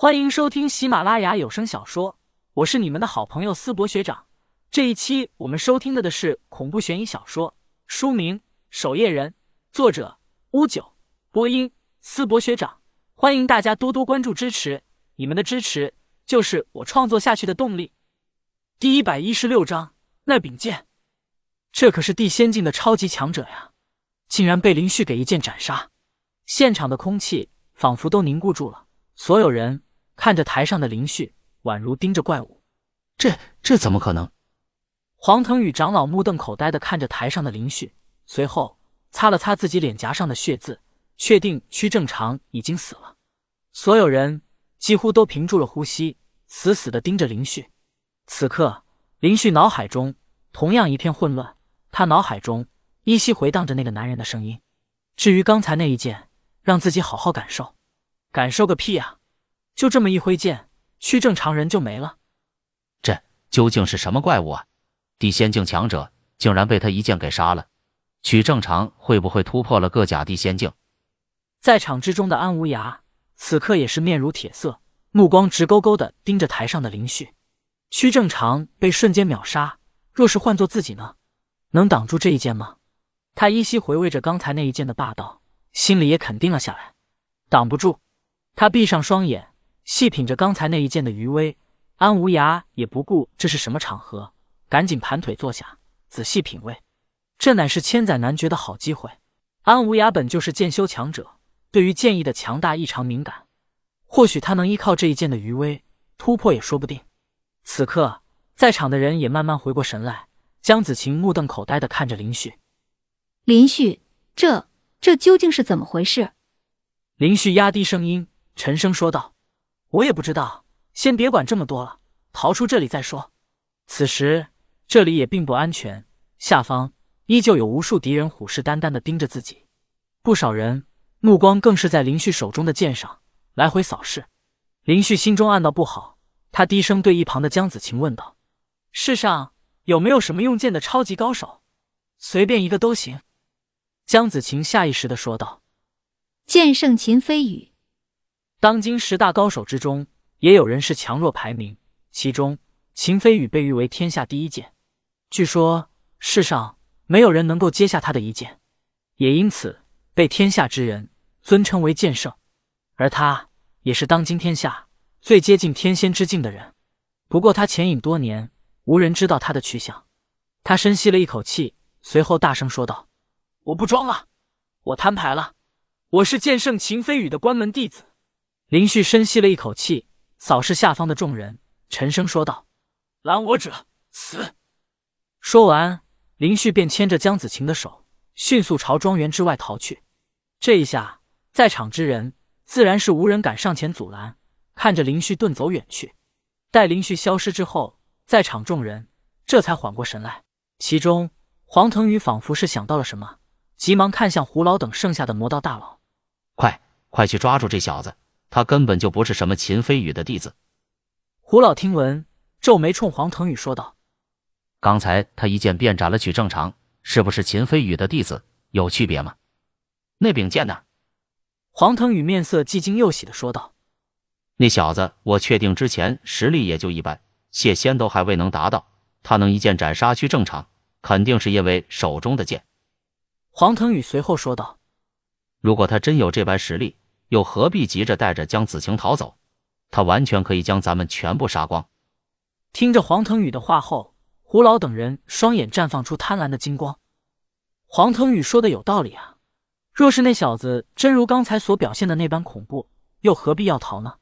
欢迎收听喜马拉雅有声小说，我是你们的好朋友思博学长。这一期我们收听的的是恐怖悬疑小说，书名《守夜人》，作者乌九，播音思博学长。欢迎大家多多关注支持，你们的支持就是我创作下去的动力。第一百一十六章，那柄剑，这可是地仙境的超级强者呀，竟然被林旭给一剑斩杀！现场的空气仿佛都凝固住了，所有人。看着台上的林旭，宛如盯着怪物。这这怎么可能？黄腾宇长老目瞪口呆的看着台上的林旭，随后擦了擦自己脸颊上的血渍，确定屈正常已经死了。所有人几乎都屏住了呼吸，死死的盯着林旭。此刻，林旭脑海中同样一片混乱，他脑海中依稀回荡着那个男人的声音。至于刚才那一剑，让自己好好感受，感受个屁啊！就这么一挥剑，屈正常人就没了。这究竟是什么怪物啊？地仙境强者竟然被他一剑给杀了。屈正常会不会突破了各甲地仙境？在场之中的安无涯此刻也是面如铁色，目光直勾勾的盯着台上的林旭。屈正常被瞬间秒杀，若是换做自己呢？能挡住这一剑吗？他依稀回味着刚才那一剑的霸道，心里也肯定了下来。挡不住。他闭上双眼。细品着刚才那一剑的余威，安无涯也不顾这是什么场合，赶紧盘腿坐下，仔细品味。这乃是千载难绝的好机会。安无涯本就是剑修强者，对于剑意的强大异常敏感，或许他能依靠这一剑的余威突破也说不定。此刻，在场的人也慢慢回过神来，江子晴目瞪口呆的看着林旭。林旭，这这究竟是怎么回事？林旭压低声音，沉声说道。我也不知道，先别管这么多了，逃出这里再说。此时这里也并不安全，下方依旧有无数敌人虎视眈眈的盯着自己，不少人目光更是在林旭手中的剑上来回扫视。林旭心中暗道不好，他低声对一旁的江子晴问道：“世上有没有什么用剑的超级高手？随便一个都行。”江子晴下意识的说道：“剑圣秦飞宇。”当今十大高手之中，也有人是强弱排名，其中秦飞宇被誉为天下第一剑，据说世上没有人能够接下他的一剑，也因此被天下之人尊称为剑圣。而他也是当今天下最接近天仙之境的人。不过他潜隐多年，无人知道他的去向。他深吸了一口气，随后大声说道：“我不装了，我摊牌了，我是剑圣秦飞宇的关门弟子。”林旭深吸了一口气，扫视下方的众人，沉声说道：“拦我者死！”说完，林旭便牵着江子晴的手，迅速朝庄园之外逃去。这一下，在场之人自然是无人敢上前阻拦，看着林旭遁走远去。待林旭消失之后，在场众人这才缓过神来。其中，黄腾宇仿佛是想到了什么，急忙看向胡老等剩下的魔道大佬：“快，快去抓住这小子！”他根本就不是什么秦飞宇的弟子。胡老听闻，皱眉冲黄腾宇说道：“刚才他一剑便斩了曲正常，是不是秦飞宇的弟子？有区别吗？那柄剑呢？”黄腾宇面色既惊又喜的说道：“那小子，我确定之前实力也就一般，谢仙都还未能达到，他能一剑斩杀曲正常，肯定是因为手中的剑。”黄腾宇随后说道：“如果他真有这般实力。”又何必急着带着江子晴逃走？他完全可以将咱们全部杀光。听着黄腾宇的话后，胡老等人双眼绽放出贪婪的金光。黄腾宇说的有道理啊！若是那小子真如刚才所表现的那般恐怖，又何必要逃呢？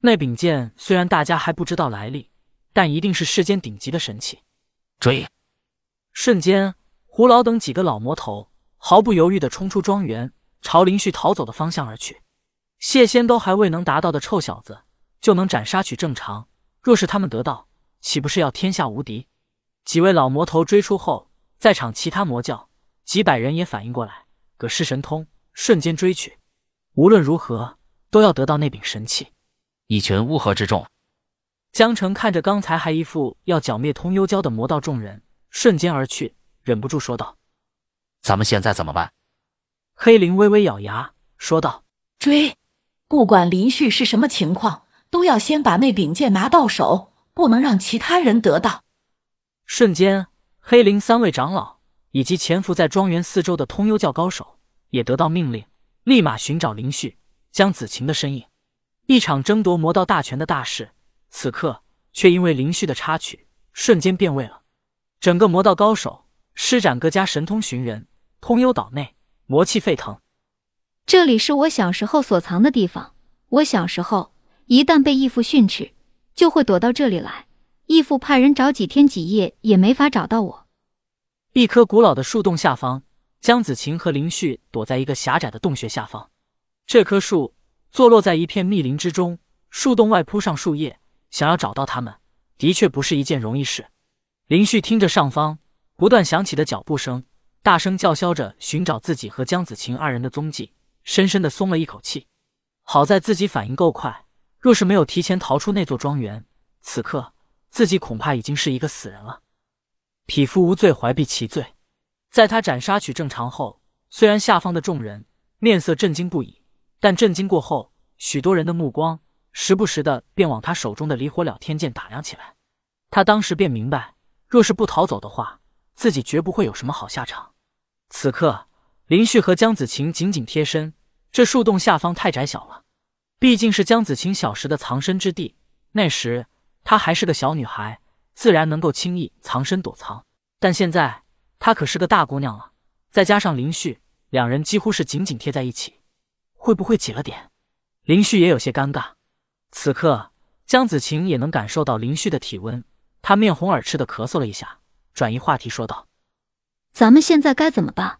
那柄剑虽然大家还不知道来历，但一定是世间顶级的神器。追！瞬间，胡老等几个老魔头毫不犹豫地冲出庄园，朝林旭逃走的方向而去。谢仙都还未能达到的臭小子，就能斩杀取正常。若是他们得到，岂不是要天下无敌？几位老魔头追出后，在场其他魔教几百人也反应过来，葛氏神通瞬间追去。无论如何，都要得到那柄神器。一群乌合之众。江城看着刚才还一副要剿灭通幽教的魔道众人瞬间而去，忍不住说道：“咱们现在怎么办？”黑灵微微咬牙说道：“追。”不管林旭是什么情况，都要先把那柄剑拿到手，不能让其他人得到。瞬间，黑灵三位长老以及潜伏在庄园四周的通幽教高手也得到命令，立马寻找林旭、江子晴的身影。一场争夺魔道大权的大事，此刻却因为林旭的插曲，瞬间变味了。整个魔道高手施展各家神通寻人，通幽岛内魔气沸腾。这里是我小时候所藏的地方。我小时候一旦被义父训斥，就会躲到这里来。义父派人找几天几夜也没法找到我。一棵古老的树洞下方，江子晴和林旭躲在一个狭窄的洞穴下方。这棵树坐落在一片密林之中，树洞外铺上树叶，想要找到他们，的确不是一件容易事。林旭听着上方不断响起的脚步声，大声叫嚣着寻找自己和江子晴二人的踪迹，深深的松了一口气。好在自己反应够快，若是没有提前逃出那座庄园，此刻自己恐怕已经是一个死人了。匹夫无罪，怀璧其罪。在他斩杀取正常后，虽然下方的众人面色震惊不已，但震惊过后，许多人的目光时不时的便往他手中的离火了天剑打量起来。他当时便明白，若是不逃走的话，自己绝不会有什么好下场。此刻，林旭和江子晴紧紧贴身，这树洞下方太窄小了，毕竟是江子晴小时的藏身之地，那时她还是个小女孩。自然能够轻易藏身躲藏，但现在她可是个大姑娘了，再加上林旭，两人几乎是紧紧贴在一起，会不会挤了点？林旭也有些尴尬。此刻，江子晴也能感受到林旭的体温，她面红耳赤的咳嗽了一下，转移话题说道：“咱们现在该怎么办？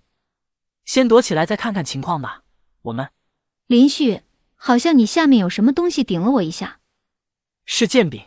先躲起来，再看看情况吧。我们，林旭，好像你下面有什么东西顶了我一下，是剑柄。”